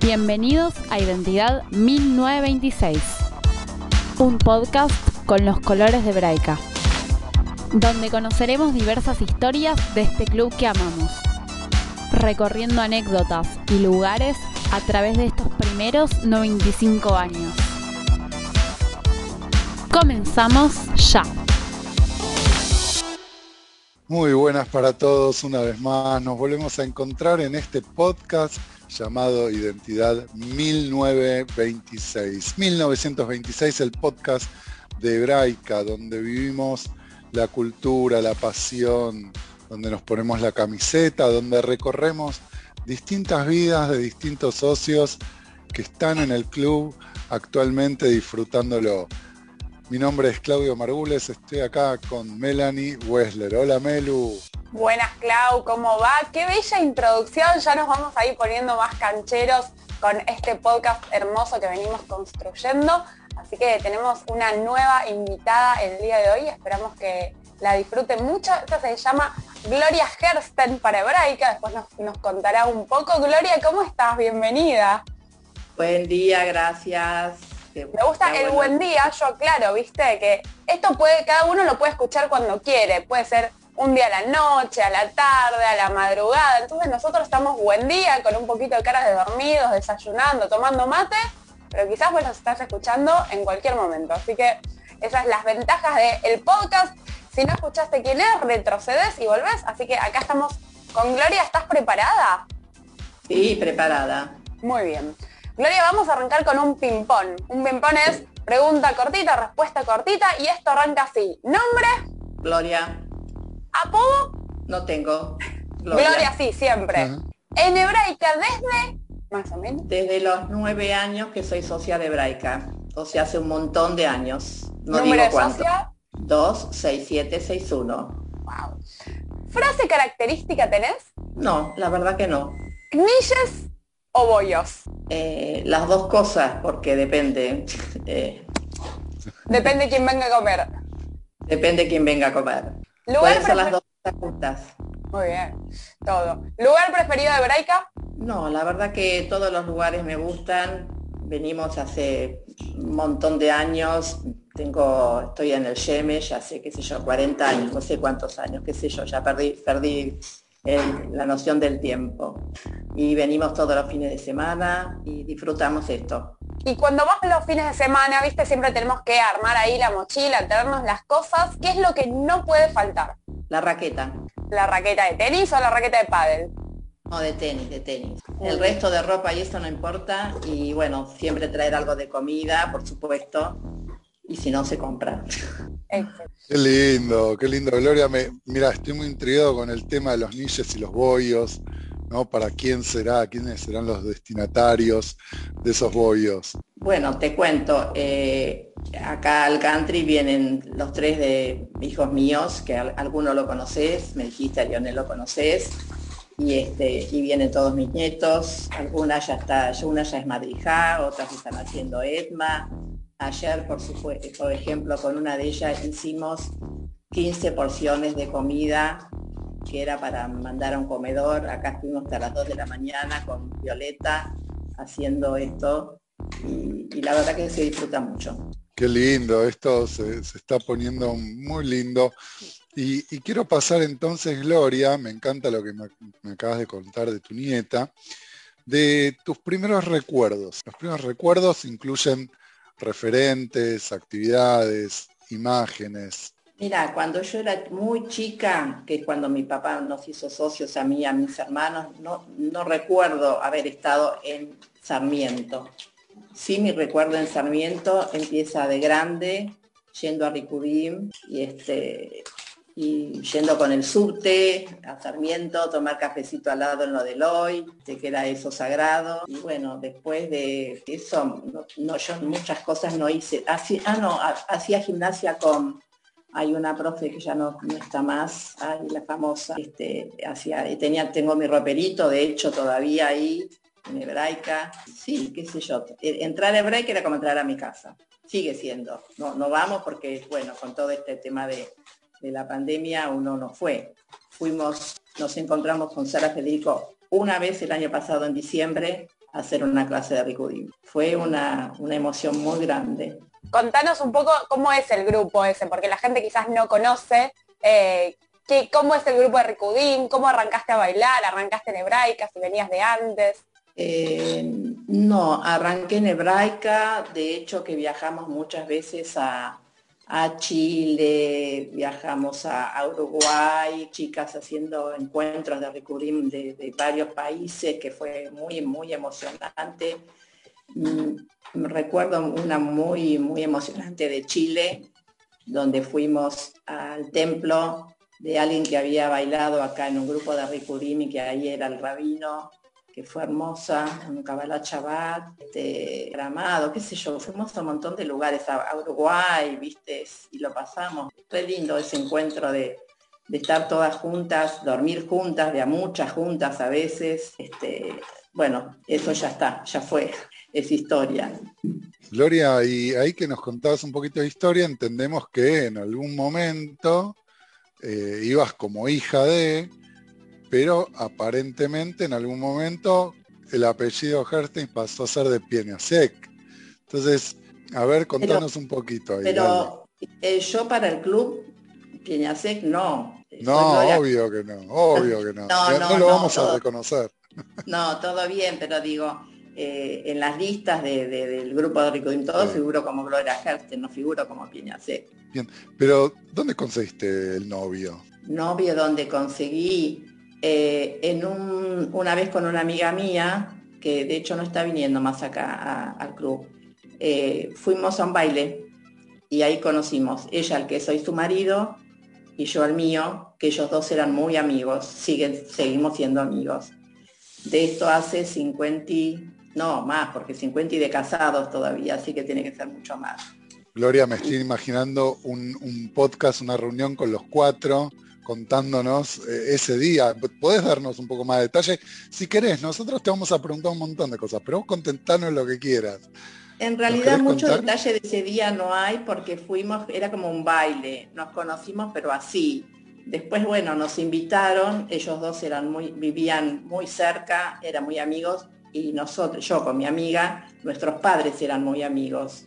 Bienvenidos a Identidad 1926, un podcast con los colores de Braica, donde conoceremos diversas historias de este club que amamos, recorriendo anécdotas y lugares a través de estos primeros 95 años. Comenzamos ya. Muy buenas para todos una vez más. Nos volvemos a encontrar en este podcast llamado Identidad 1926. 1926, el podcast de Hebraica, donde vivimos la cultura, la pasión, donde nos ponemos la camiseta, donde recorremos distintas vidas de distintos socios que están en el club actualmente disfrutándolo. Mi nombre es Claudio Margules, estoy acá con Melanie Wessler. Hola Melu. Buenas Clau, ¿cómo va? Qué bella introducción, ya nos vamos a ir poniendo más cancheros con este podcast hermoso que venimos construyendo. Así que tenemos una nueva invitada el día de hoy, esperamos que la disfruten mucho. Esta se llama Gloria Hersten para Hebraica, después nos, nos contará un poco. Gloria, ¿cómo estás? Bienvenida. Buen día, gracias. Me gusta el buen día, yo claro, viste, que esto puede, cada uno lo puede escuchar cuando quiere, puede ser un día a la noche, a la tarde, a la madrugada. Entonces nosotros estamos buen día, con un poquito de caras de dormidos, desayunando, tomando mate, pero quizás vos nos estás escuchando en cualquier momento. Así que esas son las ventajas del podcast. Si no escuchaste quién es, retrocedes y volvés. Así que acá estamos con Gloria. ¿Estás preparada? Sí, preparada. Muy bien. Gloria, vamos a arrancar con un ping-pong. Un ping-pong es pregunta cortita, respuesta cortita y esto arranca así. ¿Nombre? Gloria. ¿Apodo? No tengo. Gloria, sí, siempre. En hebraica desde, más o menos. Desde los nueve años que soy socia de hebraica. O sea, hace un montón de años. No ¿Número digo de cuánto. socia? 2, 6, 7, 6, 1. Wow. ¿Frase característica tenés? No, la verdad que no. ¿Knishes o bollos? Eh, las dos cosas, porque depende. Eh, Depende quién venga a comer. depende quién venga a comer. Lugar Pueden ser las dos cosas juntas. Muy bien. Todo. ¿Lugar preferido de hebraica? No, la verdad que todos los lugares me gustan. Venimos hace un montón de años. Tengo, estoy en el Yeme, ya sé, qué sé yo, 40 años, no sé cuántos años, qué sé yo, ya perdí, perdí el- la noción del tiempo. Y venimos todos los fines de semana y disfrutamos esto. Y cuando vas los fines de semana, viste, siempre tenemos que armar ahí la mochila, traernos las cosas. ¿Qué es lo que no puede faltar? La raqueta, ¿La raqueta de tenis o la raqueta de pádel? no de tenis, de tenis. El resto de ropa y eso no importa. Y bueno, siempre traer algo de comida, por supuesto. Y si no, se compra. Qué lindo, qué lindo, Gloria. Me, mira, estoy muy intrigado con el tema de los niches y los bollos, ¿no? ¿Para quién será? ¿Quiénes serán los destinatarios de esos bollos? Bueno, te cuento, eh, acá al country vienen los tres de hijos míos, que al- alguno lo conoces, me dijiste, a Lionel lo conoces, y este, y vienen todos mis nietos, alguna ya está, una ya es madrija, otras están haciendo ETMA. Ayer, por ejemplo, con una de ellas hicimos 15 porciones de comida que era para mandar a un comedor. Acá estuvimos hasta las 2 de la mañana con Violeta haciendo esto y, la verdad que se disfruta mucho. Qué lindo, esto se, está poniendo muy lindo. Y, quiero pasar entonces, Gloria, me encanta lo que me acabas de contar de tu nieta, de tus primeros recuerdos. Los primeros recuerdos incluyen referentes, actividades, imágenes. Mira, cuando yo era muy chica, que es cuando mi papá nos hizo socios a mí a mis hermanos, no, no recuerdo haber estado en Sarmiento. Sí, mi recuerdo en Sarmiento empieza de grande, yendo a Ricudim y este y yendo con el subte a Sarmiento, tomar cafecito al lado en lo del hoy, de que era eso sagrado. Y bueno, después de eso, no, yo muchas cosas no hice. Así, ah, no, ha- hacía gimnasia con, hay una profe que ya no, no está más, ay, la famosa, este, hacía, tenía, tengo mi roperito, de hecho todavía ahí, en hebraica. Sí, qué sé yo. e- Entrar a hebraica era como entrar a mi casa. Sigue siendo. No, no vamos porque, bueno, con todo este tema de, de la pandemia uno no fue. Fuimos nos encontramos con Sara Federico una vez el año pasado en diciembre a hacer una clase de Ricudim. Fue una, una emoción muy grande. Contanos un poco cómo es el grupo ese, porque la gente quizás no conoce eh, cómo es el grupo de Ricudim, cómo arrancaste a bailar, arrancaste en hebraica, si venías de antes. Eh, no, arranqué en hebraica, de hecho que viajamos muchas veces a, Chile, viajamos a, Uruguay, chicas haciendo encuentros de Ricudim de, varios países, que fue muy, muy emocionante. Mm, recuerdo una muy, muy emocionante de Chile, donde fuimos al templo de alguien que había bailado acá en un grupo de Ricudim y que ahí era el rabino que fue hermosa, un Kabbalah Chabat, este, Gramado, qué sé yo, fuimos a un montón de lugares, a, Uruguay, viste, y lo pasamos. Fue lindo ese encuentro de, estar todas juntas, dormir juntas, de a muchas juntas a veces. Este, bueno, eso ya está, ya fue, es historia. Gloria, y ahí que nos contabas un poquito de historia, entendemos que en algún momento eh, ibas como hija de, pero aparentemente en algún momento el apellido Herstein pasó a ser de Pieniasek. Entonces, a ver, contanos un poquito ahí. Pero eh, yo para el club Pieniasek no. No, obvio que no, obvio que no. no, lo vamos a reconocer. No, todo bien, pero digo, eh, en las listas del grupo de Rico todo figuro como Gloria Herstein, no figuro como Pieniasek. Bien, pero ¿dónde conseguiste el novio? Novio donde conseguí eh, en una vez con una amiga mía, que de hecho no está viniendo más acá al club, eh, fuimos a un baile y ahí conocimos ella al que soy su marido y yo al mío, que ellos dos eran muy amigos, siguen, seguimos siendo amigos. De esto hace 50, no más, porque 50 y de casados todavía, así que tiene que ser mucho más. Gloria, me estoy imaginando un podcast, una reunión con los cuatro, contándonos eh, ese día. Podés darnos un poco más de detalle. Si querés, nosotros te vamos a preguntar un montón de cosas, pero vos contentarnos lo que quieras. En realidad mucho detalle de ese día no hay porque fuimos, era como un baile, nos conocimos pero así. Después, bueno, nos invitaron, ellos dos eran muy, vivían muy cerca, eran muy amigos, y nosotros, yo con mi amiga, nuestros padres eran muy amigos.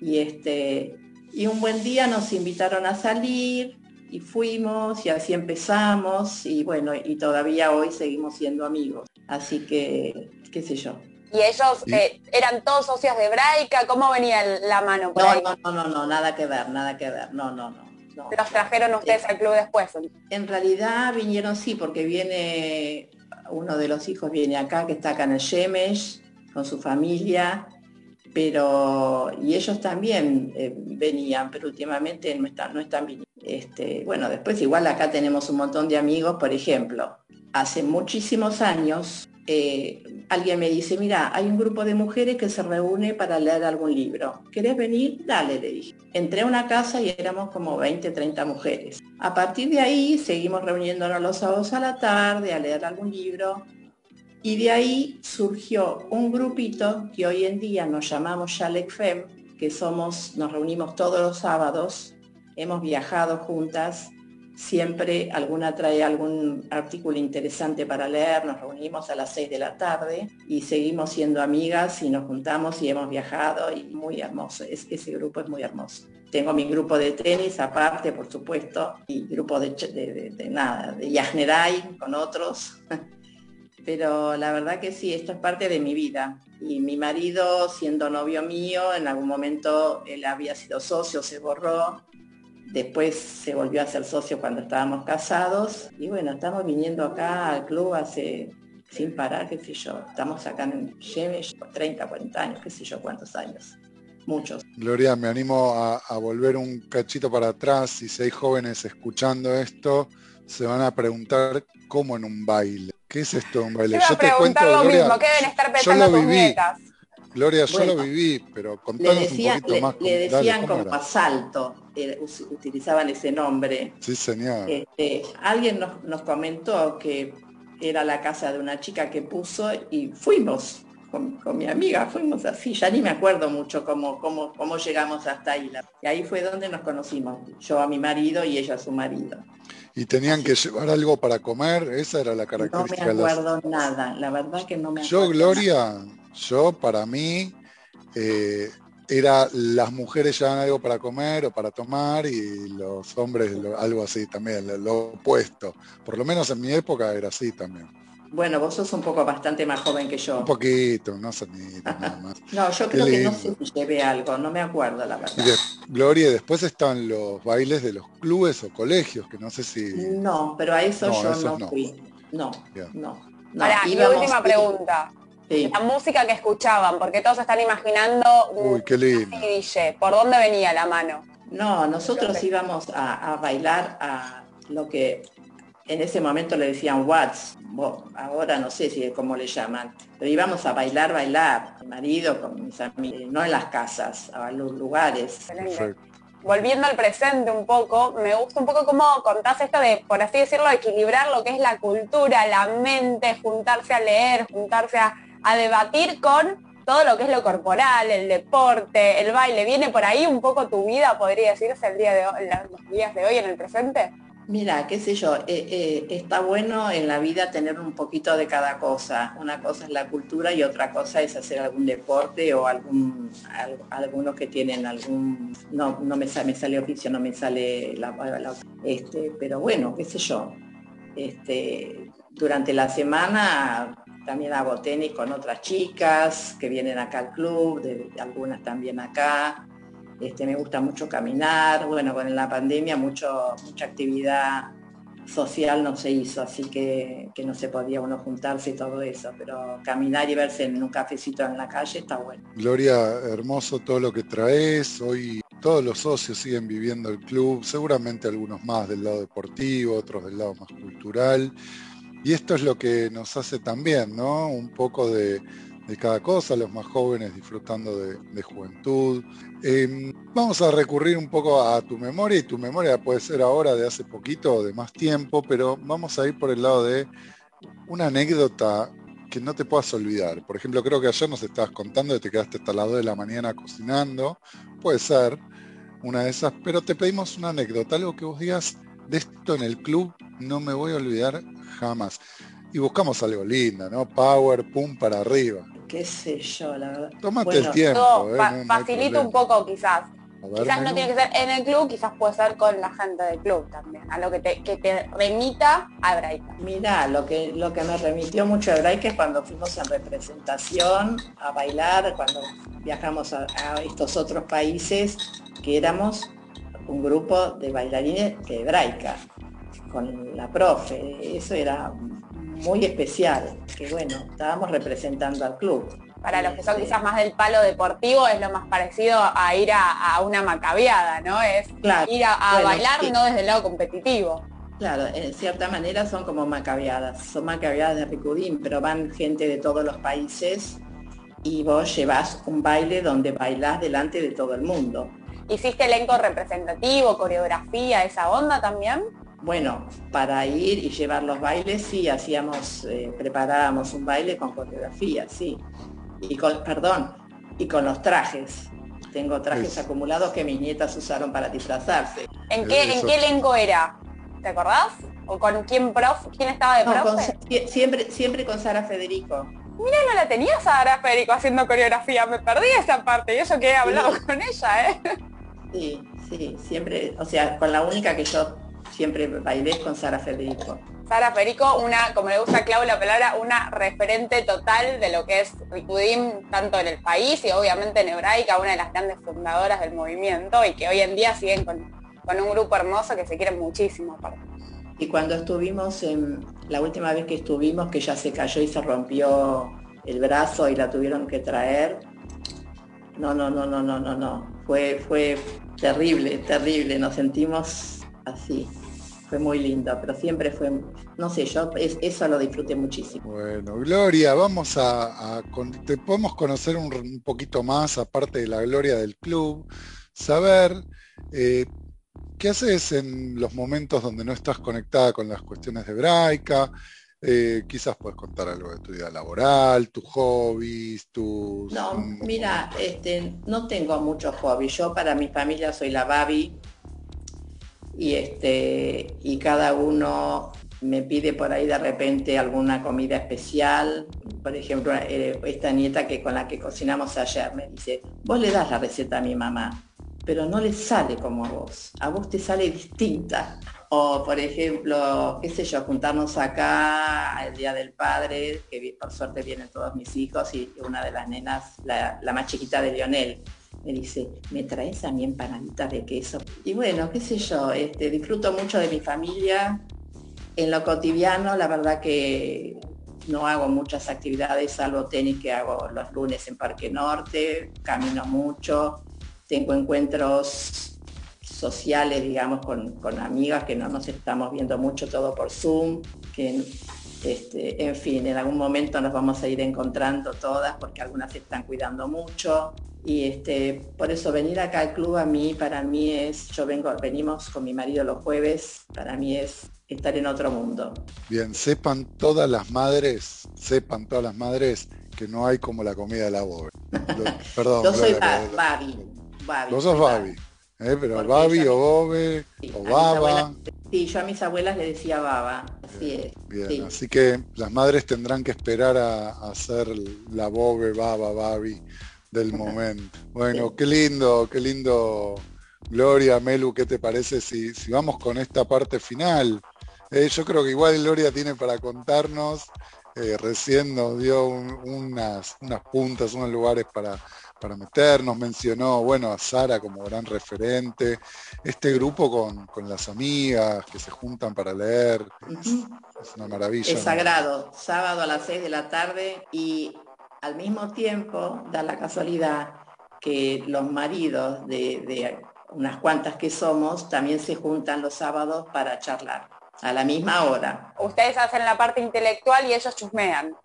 Y este, y un buen día nos invitaron a salir, y fuimos y así empezamos y bueno, y todavía hoy seguimos siendo amigos. Así que, qué sé yo. ¿Y ellos eh, eran todos socios de Hebraica? ¿Cómo venía la mano? no, no, no, no, no, nada que ver, nada que ver, no, no, no. ¿Los trajeron ustedes al club después? En realidad vinieron sí, porque viene, uno de los hijos viene acá, que está acá en el Shemesh, con su familia, pero, y ellos también eh, venían, pero últimamente no están, no están viniendo. Este, bueno, después igual acá tenemos un montón de amigos, por ejemplo, hace muchísimos años eh, alguien me dice, mira, hay un grupo de mujeres que se reúne para leer algún libro. ¿Querés venir? Dale, le dije. Entré a una casa y éramos como 20, 30 mujeres. A partir de ahí seguimos reuniéndonos los sábados a la tarde a leer algún libro. Y de ahí surgió un grupito que hoy en día nos llamamos Shalek Fem, que somos, nos reunimos todos los sábados hemos viajado juntas, siempre alguna trae algún artículo interesante para leer, nos reunimos a las 6 de la tarde y seguimos siendo amigas y nos juntamos y hemos viajado y muy hermoso, es, ese grupo es muy hermoso. Tengo mi grupo de tenis aparte, por supuesto, y grupo de, de, nada, de Yajneray con otros. Pero la verdad que sí, esto es parte de mi vida. Y mi marido, siendo novio mío, en algún momento él había sido socio, se borró, Después se volvió a ser socio cuando estábamos casados. Y bueno, estamos viniendo acá al club hace sin parar, qué sé yo. Estamos acá en Yemesh 30, 40 años, qué sé yo cuántos años. Muchos. Gloria, me animo a, volver un cachito para atrás. y Si hay jóvenes escuchando esto, se van a preguntar cómo en un baile. ¿Qué es esto un baile? Yo, te cuento, lo mismo, ¿qué deben estar pensando tus nietas? Gloria, yo lo viví, pero contanos un poquito más. Le decían como asalto, utilizaban ese nombre. Sí, señor. Este, alguien nos, comentó que era la casa de una chica que puso y fuimos con, mi amiga, fuimos así, ya ni me acuerdo mucho cómo, cómo, cómo llegamos hasta ahí. Y ahí fue donde nos conocimos, yo a mi marido y ella a su marido. Y tenían que llevar algo para comer, esa era la característica. No me acuerdo nada, la verdad que no me acuerdo. Yo, Gloria, yo para mí, eh, era las mujeres llevaban algo para comer o para tomar y los hombres algo así también, lo opuesto. Por lo menos en mi época era así también. Bueno, vos sos un poco bastante más joven que yo. Un poquito, no sé nada más. no, yo creo que no sé si llevé algo, no me acuerdo la verdad. Gloria, después están los bailes de los clubes o colegios, que no sé si... No, pero a eso yo no, fui. No, no. no. Ahora, mi última pregunta. La música que escuchaban, porque todos están imaginando Uy, qué lindo. ¿Por dónde venía la mano? No, nosotros íbamos a, bailar a lo que en ese momento le decían Watts, ahora no sé si es como le llaman, pero íbamos a bailar, bailar, mi marido con mis amigos, no en las casas, a los lugares. Volviendo al presente un poco, me gusta un poco cómo contás esto de, por así decirlo, equilibrar lo que es la cultura, la mente, juntarse a leer, juntarse a a debatir con todo lo que es lo corporal, el deporte, el baile. ¿Viene por ahí un poco tu vida, podría decirse, el día de hoy, los días de hoy en el presente? Mira, qué sé yo, eh, eh, está bueno en la vida tener un poquito de cada cosa. Una cosa es la cultura y otra cosa es hacer algún deporte o algunos que tienen algún, no, no me, sale, oficio, no me sale la, este, pero bueno, qué sé yo. Este, durante la semana también hago tenis con otras chicas que vienen acá al club, algunas también acá. Este, me gusta mucho caminar. Bueno, con la pandemia mucho, mucha actividad social no se hizo, así que, que, no se podía uno juntarse y todo eso, pero caminar y verse en un cafecito en la calle está bueno. Gloria, hermoso todo lo que traes. Hoy todos los socios siguen viviendo el club, seguramente algunos más del lado deportivo, otros del lado más cultural. Y esto es lo que nos hace también, ¿no? Un poco de, cada cosa, los más jóvenes disfrutando de, juventud. Em, vamos a recurrir un poco a tu memoria, y tu memoria puede ser ahora de hace poquito o de más tiempo, pero vamos a ir por el lado de una anécdota que no te puedas olvidar. Por ejemplo, creo que ayer nos estabas contando que te quedaste hasta las 2 de la mañana cocinando. Puede ser una de esas, pero te pedimos una anécdota, algo que vos digas de esto en el club, no me voy a olvidar jamás. Y buscamos algo lindo, ¿no? Power, pum, para arriba. Qué sé yo, la verdad. Tómate el tiempo. ¿eh? facilita un poco quizás. quizás no tiene que ser en el club, quizás puede ser con la gente del club también, a lo que te, que te remita a Hebraica. Mira, lo que, lo que me remitió mucho a Hebraica es cuando fuimos en representación a bailar, cuando viajamos a, a estos otros países, que éramos un grupo de bailarines de Hebraica con la profe. Eso era muy especial, que bueno, estábamos representando al club. Para los que son quizás más del palo deportivo es lo más parecido a ir a, una macabeada, ¿no? Es ir a, bailar no desde el lado competitivo. Claro, en cierta manera son como macabeadas, son macabeadas de Ricudín, pero van gente de todos los países y vos llevas un baile donde bailás delante de todo el mundo. ¿Hiciste elenco representativo, coreografía, esa onda también? Bueno, para ir y llevar los bailes, sí, hacíamos, eh, preparábamos un baile con coreografía, sí. Y con, perdón, y con los trajes. Tengo trajes acumulados que mis nietas usaron para disfrazarse. ¿En qué, ¿en qué elenco era? ¿Te acordás? ¿O con quién prof? ¿Quién estaba de profe? siempre, siempre con Sara Federico. Mira, no la tenía Sara Federico haciendo coreografía, me perdí esa parte, y eso que he hablado con ella, ¿eh? Sí, sí, siempre, o sea, con la única que yo siempre bailé con Sara Federico. Sara Federico, una, como le gusta a Clau la palabra, una referente total de lo que es Ricudim, tanto en el país y obviamente en Hebraica, una de las grandes fundadoras del movimiento y que hoy en día siguen con, un grupo hermoso que se quieren muchísimo. Y cuando estuvimos, en, la última vez que estuvimos, que ya se cayó y se rompió el brazo y la tuvieron que traer, no, no, no, no, no, no, no. Fue, fue terrible, terrible. Nos sentimos así fue muy lindo, pero siempre fue, no sé, yo eso lo disfruté muchísimo. Bueno, Gloria, vamos a, te podemos conocer un, poquito más, aparte de la gloria del club, saber eh, qué haces en los momentos donde no estás conectada con las cuestiones de hebraica. Eh, quizás puedes contar algo de tu vida laboral, tus hobbies, tus... No, mira, este, no tengo muchos hobbies. Yo para mi familia soy la Babi, y, este, y cada uno me pide por ahí de repente alguna comida especial. Por ejemplo, eh, esta nieta que con la que cocinamos ayer me dice, vos le das la receta a mi mamá, pero no le sale como a vos, a vos te sale distinta. O por ejemplo, qué sé yo, juntarnos acá el Día del Padre, que por suerte vienen todos mis hijos y una de las nenas, la, la más chiquita de Lionel, me dice, ¿me traes a mi empanadita de queso? Y bueno, qué sé yo, este, disfruto mucho de mi familia. En lo cotidiano, la verdad que no hago muchas actividades, salvo tenis que hago los lunes en Parque Norte, camino mucho, tengo encuentros sociales, digamos, con, amigas que no nos estamos viendo mucho todo por Zoom, que este, en fin, en algún momento nos vamos a ir encontrando todas porque algunas se están cuidando mucho. Y este, por eso venir acá al club a mí, para mí es, yo vengo, venimos con mi marido los jueves, para mí es estar en otro mundo. Bien, sepan todas las madres, sepan todas las madres que no hay como la comida de la bobe. perdón. yo soy Babi. Babi. Vos sos Babi. ¿eh? Pero Babi o Bobe o Baba. Sí, yo a mis abuelas le decía Baba. Así es. Bien, así que las madres tendrán que esperar a, a hacer la Bobe, Baba, Babi del momento. Bueno, qué lindo, qué lindo. Gloria, Melu, ¿qué te parece si, si vamos con esta parte final? Eh, yo creo que igual Gloria tiene para contarnos. Eh, recién nos dio unas, unas puntas, unos lugares para, para meternos, mencionó, bueno, a Sara como gran referente, este grupo con, con las amigas que se juntan para leer, es, una maravilla. Es sagrado, sábado a las 6 de la tarde y al mismo tiempo da la casualidad que los maridos de, unas cuantas que somos también se juntan los sábados para charlar a la misma hora. Ustedes hacen la parte intelectual y ellos chusmean.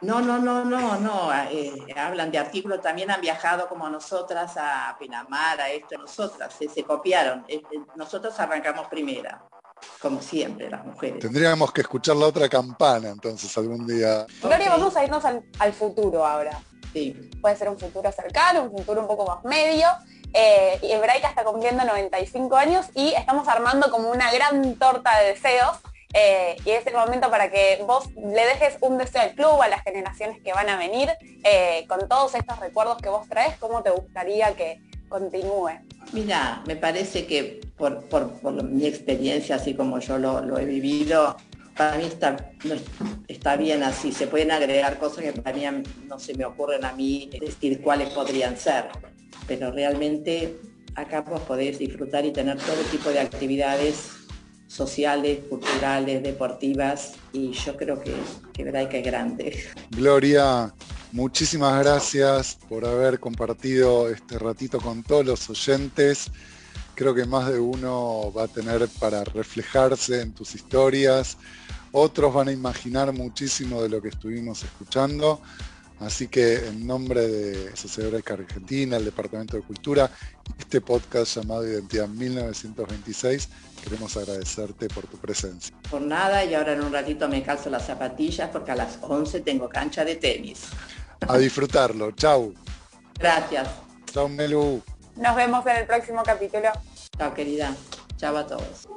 No, no, no, no, no. Eh, hablan de artículos, también han viajado como nosotras a Pinamar, a esto, nosotras, se copiaron. Eh, eh, nosotros arrancamos primera como siempre, las mujeres. Tendríamos que escuchar la otra campana entonces algún día. Gloria, vamos a irnos al, futuro ahora. Sí. Puede ser un futuro cercano, un futuro un poco más medio. Eh, Hebraica está cumpliendo 95 años y estamos armando como una gran torta de deseos. Eh, y es el momento para que vos le dejes un deseo al club, a las generaciones que van a venir, eh, con todos estos recuerdos que vos traes, ¿cómo te gustaría que continúe? Mira, me parece que por, mi experiencia, así como yo lo, he vivido, para mí está, está bien así. Se pueden agregar cosas que para mí no se me ocurren a mí decir cuáles podrían ser. Pero realmente acá vos podés disfrutar y tener todo tipo de actividades sociales, culturales, deportivas y yo creo que, que que es grande. Gloria, Muchísimas gracias por haber compartido este ratito con todos los oyentes. Creo que más de uno va a tener para reflejarse en tus historias. Otros van a imaginar muchísimo de lo que estuvimos escuchando. Así que en nombre de Sociedad Hebraica Argentina, el Departamento de Cultura, este podcast llamado Identidad 1926, queremos agradecerte por tu presencia. Por nada, y ahora en un ratito me calzo las zapatillas porque a las 11 tengo cancha de tenis. A disfrutarlo. Chau. Gracias. Chau, Melu. Nos vemos en el próximo capítulo. Chao, querida. Chao a todos.